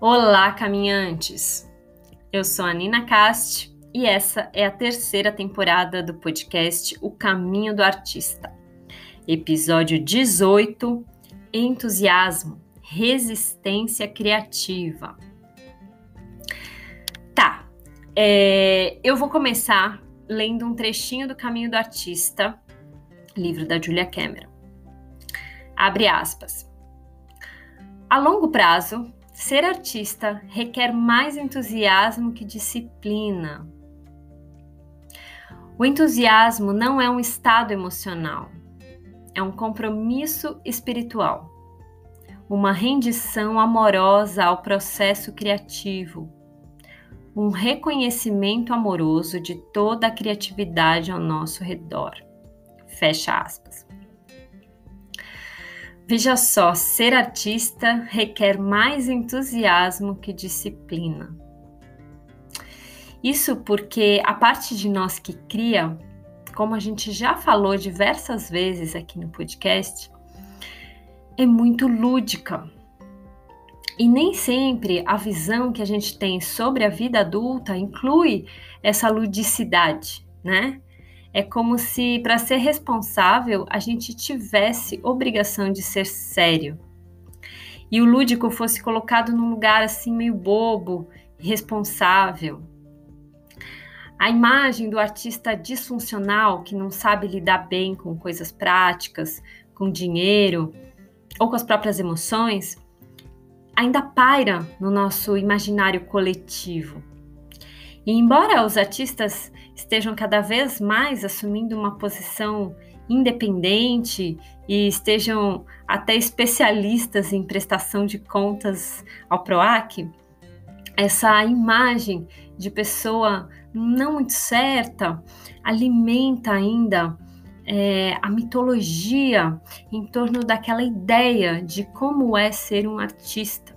Olá, caminhantes! Eu sou a Nina Cast e essa é a terceira temporada do podcast O Caminho do Artista. Episódio 18: Entusiasmo, Resistência Criativa. Tá, é, eu vou começar lendo um trechinho do Caminho do Artista, livro da Julia Cameron. Abre aspas. A longo prazo, Ser artista requer mais entusiasmo que disciplina. O entusiasmo não é um estado emocional, é um compromisso espiritual, uma rendição amorosa ao processo criativo, um reconhecimento amoroso de toda a criatividade ao nosso redor. Fecha aspas. Veja só, ser artista requer mais entusiasmo que disciplina. Isso porque a parte de nós que cria, como a gente já falou diversas vezes aqui no podcast, é muito lúdica. E nem sempre a visão que a gente tem sobre a vida adulta inclui essa ludicidade, né? É como se, para ser responsável, a gente tivesse obrigação de ser sério. E o lúdico fosse colocado num lugar assim meio bobo, irresponsável. A imagem do artista disfuncional que não sabe lidar bem com coisas práticas, com dinheiro ou com as próprias emoções, ainda paira no nosso imaginário coletivo. E embora os artistas estejam cada vez mais assumindo uma posição independente e estejam até especialistas em prestação de contas ao PROAC, essa imagem de pessoa não muito certa alimenta ainda é, a mitologia em torno daquela ideia de como é ser um artista.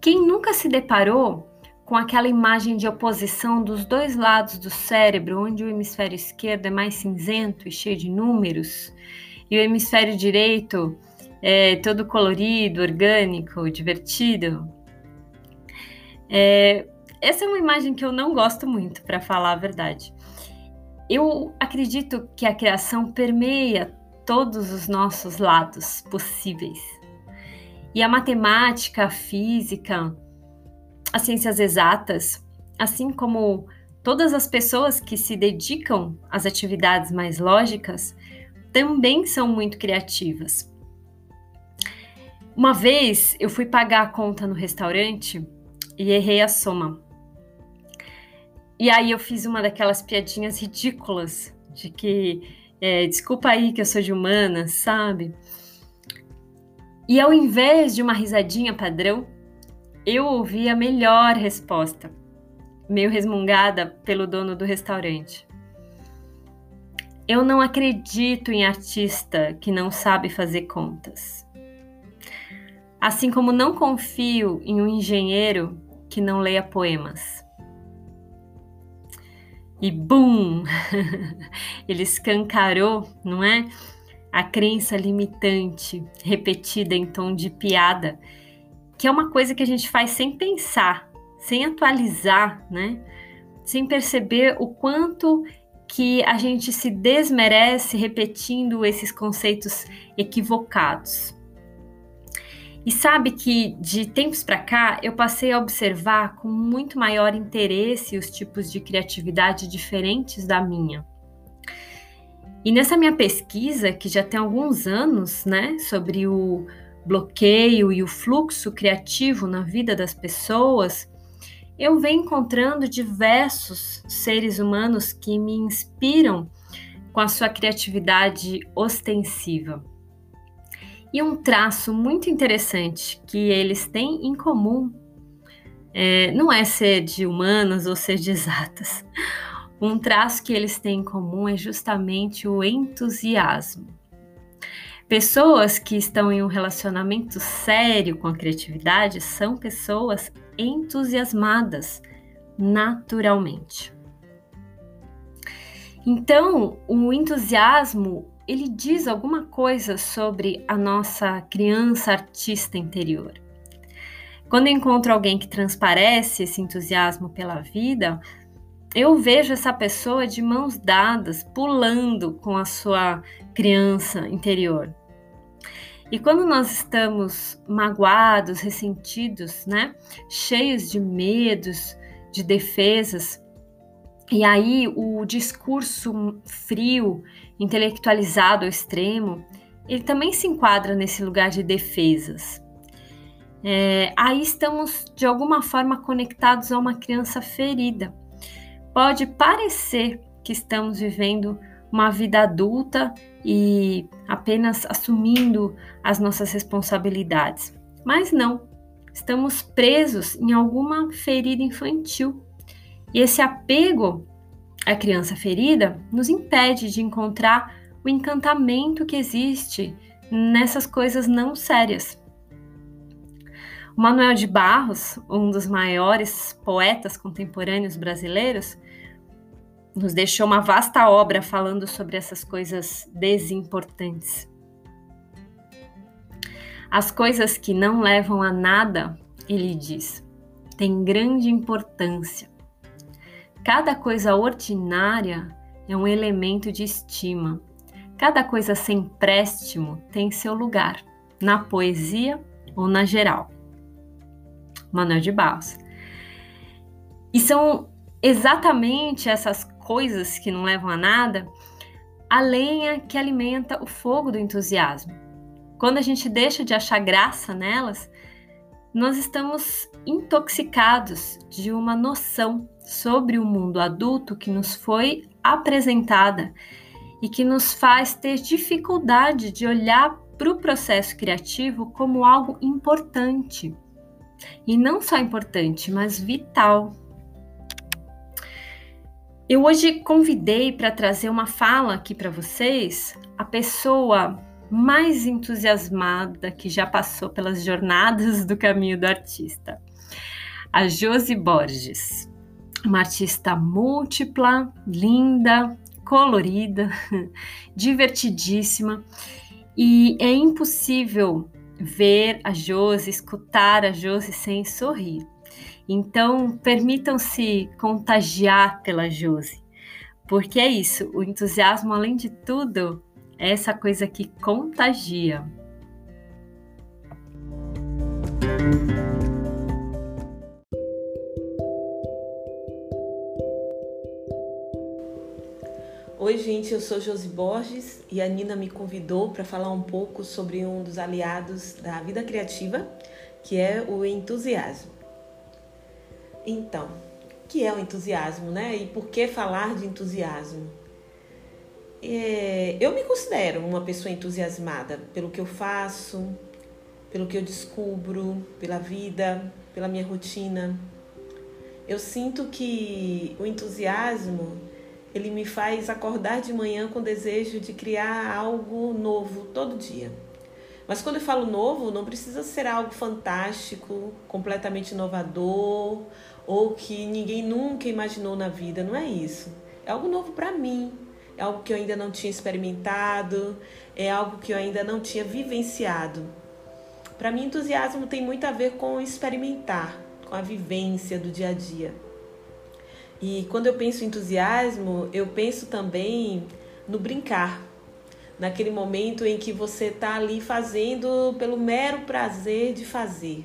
Quem nunca se deparou com aquela imagem de oposição dos dois lados do cérebro, onde o hemisfério esquerdo é mais cinzento e cheio de números, e o hemisfério direito é todo colorido, orgânico, divertido. É, essa é uma imagem que eu não gosto muito, para falar a verdade. Eu acredito que a criação permeia todos os nossos lados possíveis. E a matemática, a física, as ciências exatas, assim como todas as pessoas que se dedicam às atividades mais lógicas, também são muito criativas. Uma vez eu fui pagar a conta no restaurante e errei a soma. E aí eu fiz uma daquelas piadinhas ridículas de que é, desculpa aí que eu sou de humana, sabe? E ao invés de uma risadinha padrão, eu ouvi a melhor resposta, meio resmungada pelo dono do restaurante. Eu não acredito em artista que não sabe fazer contas. Assim como não confio em um engenheiro que não leia poemas. E bum! Ele escancarou, não é? A crença limitante, repetida em tom de piada, que é uma coisa que a gente faz sem pensar, sem atualizar, né? Sem perceber o quanto que a gente se desmerece repetindo esses conceitos equivocados. E sabe que de tempos para cá eu passei a observar com muito maior interesse os tipos de criatividade diferentes da minha. E nessa minha pesquisa, que já tem alguns anos, né, sobre o bloqueio e o fluxo criativo na vida das pessoas, eu venho encontrando diversos seres humanos que me inspiram com a sua criatividade ostensiva. E um traço muito interessante que eles têm em comum é, não é ser de humanas ou ser de exatas. Um traço que eles têm em comum é justamente o entusiasmo. Pessoas que estão em um relacionamento sério com a criatividade são pessoas entusiasmadas naturalmente. Então, o entusiasmo, ele diz alguma coisa sobre a nossa criança artista interior. Quando eu encontro alguém que transparece esse entusiasmo pela vida, eu vejo essa pessoa de mãos dadas, pulando com a sua criança interior. E quando nós estamos magoados, ressentidos, né, cheios de medos, de defesas, e aí o discurso frio, intelectualizado ao extremo, ele também se enquadra nesse lugar de defesas. É, aí estamos de alguma forma conectados a uma criança ferida. Pode parecer que estamos vivendo uma vida adulta e apenas assumindo as nossas responsabilidades, mas não. Estamos presos em alguma ferida infantil e esse apego à criança ferida nos impede de encontrar o encantamento que existe nessas coisas não sérias. O Manuel de Barros, um dos maiores poetas contemporâneos brasileiros, nos deixou uma vasta obra falando sobre essas coisas desimportantes. As coisas que não levam a nada, ele diz, têm grande importância Cada coisa ordinária é um elemento de estima. Cada coisa sem préstimo tem seu lugar, na poesia ou na geral. Manuel de Barros. E são exatamente essas coisas que não levam a nada a lenha que alimenta o fogo do entusiasmo. Quando a gente deixa de achar graça nelas, nós estamos intoxicados de uma noção sobre o mundo adulto que nos foi apresentada e que nos faz ter dificuldade de olhar para o processo criativo como algo importante. E não só importante, mas vital. Eu hoje convidei para trazer uma fala aqui para vocês a pessoa mais entusiasmada que já passou pelas jornadas do caminho do artista, a Josi Borges, uma artista múltipla, linda, colorida, divertidíssima, e é impossível ver a Josi, escutar a Josi sem sorrir. Então, permitam-se contagiar pela Josi, porque é isso, o entusiasmo, além de tudo, é essa coisa que contagia. Oi, gente, eu sou Josi Borges e a Nina me convidou para falar um pouco sobre um dos aliados da vida criativa, que é o entusiasmo. Então, o que é o entusiasmo, né? E por que falar de entusiasmo? É, eu me considero uma pessoa entusiasmada pelo que eu faço, pelo que eu descubro, pela vida, pela minha rotina. Eu sinto que o entusiasmo ele me faz acordar de manhã com desejo de criar algo novo todo dia. Mas quando eu falo novo, não precisa ser algo fantástico, completamente inovador ou que ninguém nunca imaginou na vida. Não é isso. É algo novo para mim, é algo que eu ainda não tinha experimentado, é algo que eu ainda não tinha vivenciado. Para mim, entusiasmo tem muito a ver com experimentar, com a vivência do dia a dia. E quando eu penso em entusiasmo, eu penso também no brincar, naquele momento em que você está ali fazendo pelo mero prazer de fazer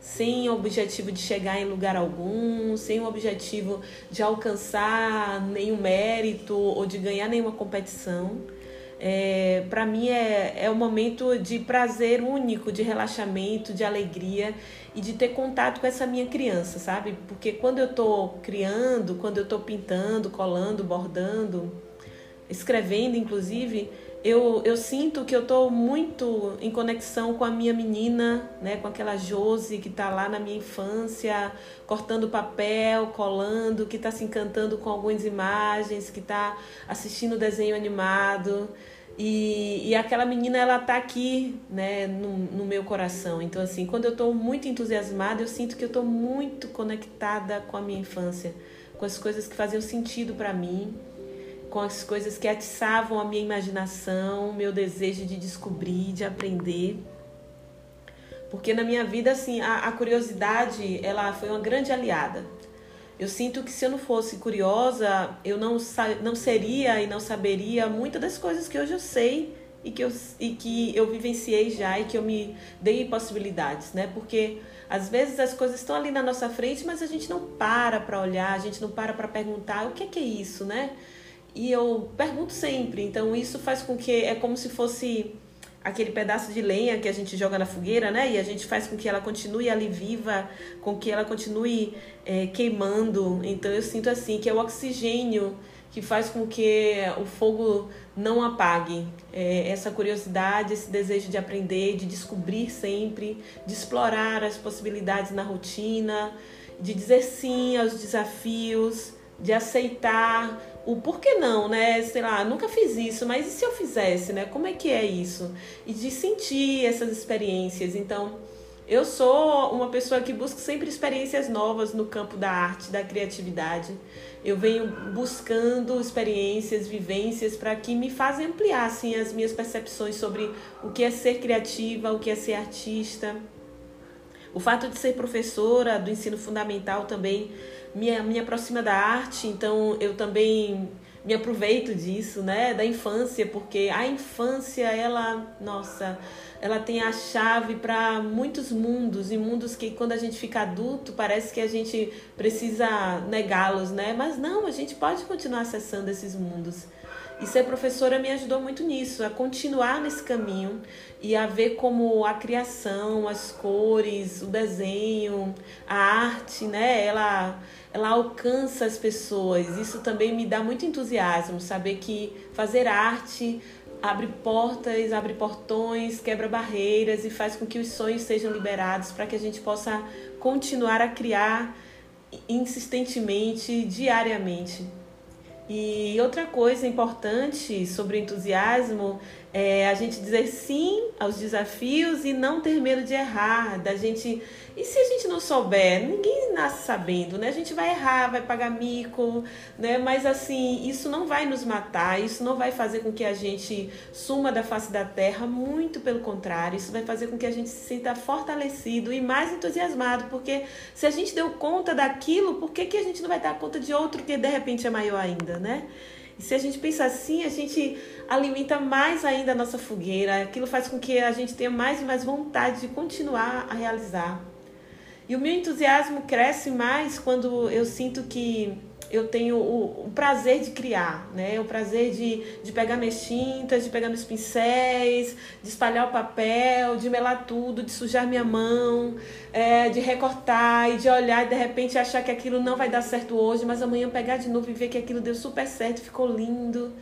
sem objetivo de chegar em lugar algum, sem o objetivo de alcançar nenhum mérito ou de ganhar nenhuma competição. É, para mim é, é um momento de prazer único, de relaxamento, de alegria e de ter contato com essa minha criança, sabe? Porque quando eu estou criando, quando eu estou pintando, colando, bordando, escrevendo, inclusive, eu, eu sinto que eu estou muito em conexão com a minha menina, né, com aquela Josi que está lá na minha infância, cortando papel, colando, que está se encantando com algumas imagens, que está assistindo desenho animado. E, e aquela menina, ela está aqui né, no, no meu coração. Então, assim, quando eu estou muito entusiasmada, eu sinto que eu estou muito conectada com a minha infância, com as coisas que faziam sentido para mim com as coisas que atiçavam a minha imaginação, meu desejo de descobrir, de aprender. Porque na minha vida, assim, a, a curiosidade, ela foi uma grande aliada. Eu sinto que se eu não fosse curiosa, eu não, não seria e não saberia muitas das coisas que hoje eu sei e que eu, e que eu vivenciei já e que eu me dei possibilidades, né? Porque às vezes as coisas estão ali na nossa frente, mas a gente não para para olhar, a gente não para para perguntar o que é, que é isso, né? E eu pergunto sempre, então isso faz com que é como se fosse aquele pedaço de lenha que a gente joga na fogueira, né? E a gente faz com que ela continue ali viva, com que ela continue é, queimando. Então eu sinto assim que é o oxigênio que faz com que o fogo não apague. É, essa curiosidade, esse desejo de aprender, de descobrir sempre, de explorar as possibilidades na rotina, de dizer sim aos desafios, de aceitar o porquê não, né? Sei lá, nunca fiz isso, mas e se eu fizesse, né? Como é que é isso? E de sentir essas experiências. Então, eu sou uma pessoa que busca sempre experiências novas no campo da arte, da criatividade. Eu venho buscando experiências, vivências para que me fazem ampliar assim, as minhas percepções sobre o que é ser criativa, o que é ser artista. O fato de ser professora do ensino fundamental também me, me aproxima da arte, então eu também me aproveito disso, né, da infância, porque a infância, ela, nossa, ela tem a chave para muitos mundos e mundos que quando a gente fica adulto parece que a gente precisa negá-los, né? Mas não, a gente pode continuar acessando esses mundos. E ser professora me ajudou muito nisso, a continuar nesse caminho e a ver como a criação, as cores, o desenho, a arte, né? Ela, ela alcança as pessoas. Isso também me dá muito entusiasmo, saber que fazer arte abre portas, abre portões, quebra barreiras e faz com que os sonhos sejam liberados para que a gente possa continuar a criar insistentemente, diariamente. E outra coisa importante sobre entusiasmo é a gente dizer sim aos desafios e não ter medo de errar, da gente e se a gente não souber, ninguém nasce sabendo, né? A gente vai errar, vai pagar mico, né? Mas assim, isso não vai nos matar, isso não vai fazer com que a gente suma da face da terra, muito pelo contrário, isso vai fazer com que a gente se sinta fortalecido e mais entusiasmado, porque se a gente deu conta daquilo, por que, que a gente não vai dar conta de outro que de repente é maior ainda, né? E se a gente pensa assim, a gente alimenta mais ainda a nossa fogueira, aquilo faz com que a gente tenha mais e mais vontade de continuar a realizar. E o meu entusiasmo cresce mais quando eu sinto que eu tenho o, o, prazer de criar, né? O prazer de, de pegar minhas tintas, de pegar meus pincéis, de espalhar o papel, de melar tudo, de sujar minha mão, é, de recortar e de olhar e de repente achar que aquilo não vai dar certo hoje, mas amanhã pegar de novo e ver que aquilo deu super certo, ficou lindo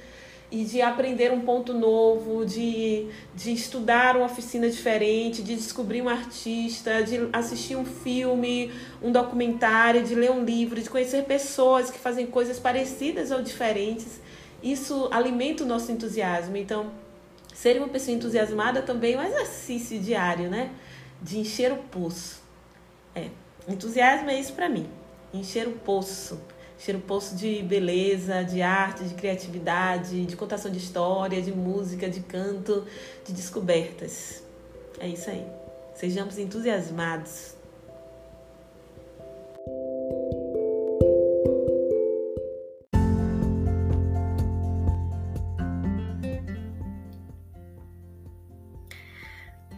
e de aprender um ponto novo, de, de estudar uma oficina diferente, de descobrir um artista, de assistir um filme, um documentário, de ler um livro, de conhecer pessoas que fazem coisas parecidas ou diferentes. Isso alimenta o nosso entusiasmo. Então, ser uma pessoa entusiasmada também é um exercício diário, né? De encher o poço. É, entusiasmo é isso para mim, encher o poço cheiro poço de beleza, de arte, de criatividade, de contação de história, de música, de canto, de descobertas. É isso aí. Sejamos entusiasmados.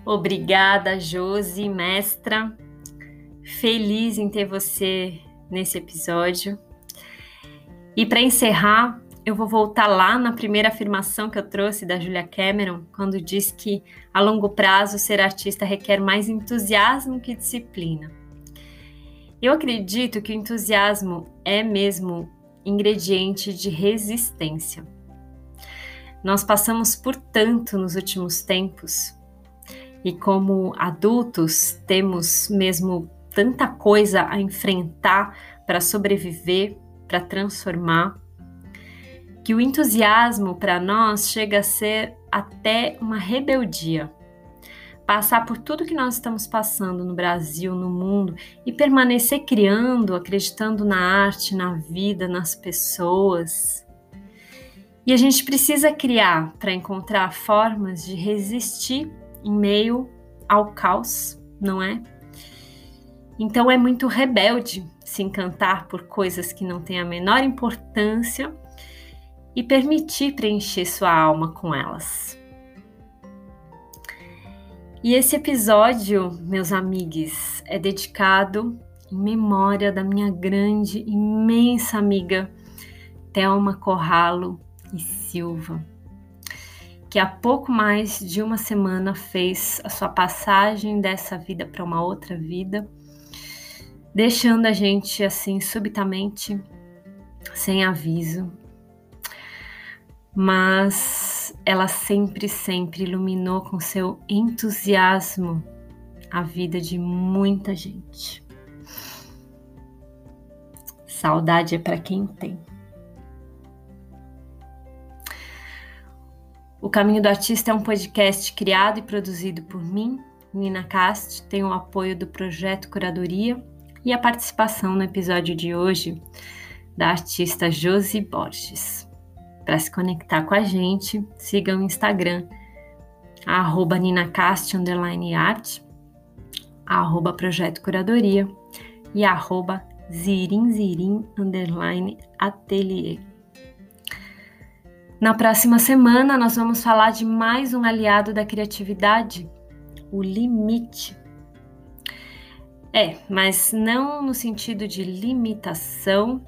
Obrigada, Josi, mestra. Feliz em ter você nesse episódio. E para encerrar, eu vou voltar lá na primeira afirmação que eu trouxe da Julia Cameron, quando diz que a longo prazo ser artista requer mais entusiasmo que disciplina. Eu acredito que o entusiasmo é mesmo ingrediente de resistência. Nós passamos por tanto nos últimos tempos e, como adultos, temos mesmo tanta coisa a enfrentar para sobreviver para transformar, que o entusiasmo para nós chega a ser até uma rebeldia. Passar por tudo que nós estamos passando no Brasil, no mundo e permanecer criando, acreditando na arte, na vida, nas pessoas. E a gente precisa criar para encontrar formas de resistir em meio ao caos não é? Então é muito rebelde se encantar por coisas que não têm a menor importância e permitir preencher sua alma com elas. E esse episódio, meus amigos, é dedicado em memória da minha grande, imensa amiga Thelma Corralo e Silva, que há pouco mais de uma semana fez a sua passagem dessa vida para uma outra vida, deixando a gente assim subitamente, sem aviso. Mas ela sempre, sempre iluminou com seu entusiasmo a vida de muita gente. Saudade é para quem tem. O Caminho do Artista é um podcast criado e produzido por mim, Nina Cast, tem o apoio do projeto Curadoria e a participação no episódio de hoje da artista Josi Borges. Para se conectar com a gente, siga o Instagram, arroba arroba projeto curadoria e arroba. Na próxima semana, nós vamos falar de mais um aliado da criatividade, o limite. É, mas não no sentido de limitação,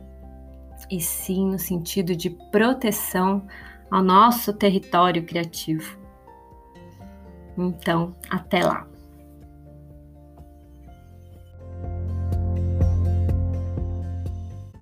e sim no sentido de proteção ao nosso território criativo. Então, até lá!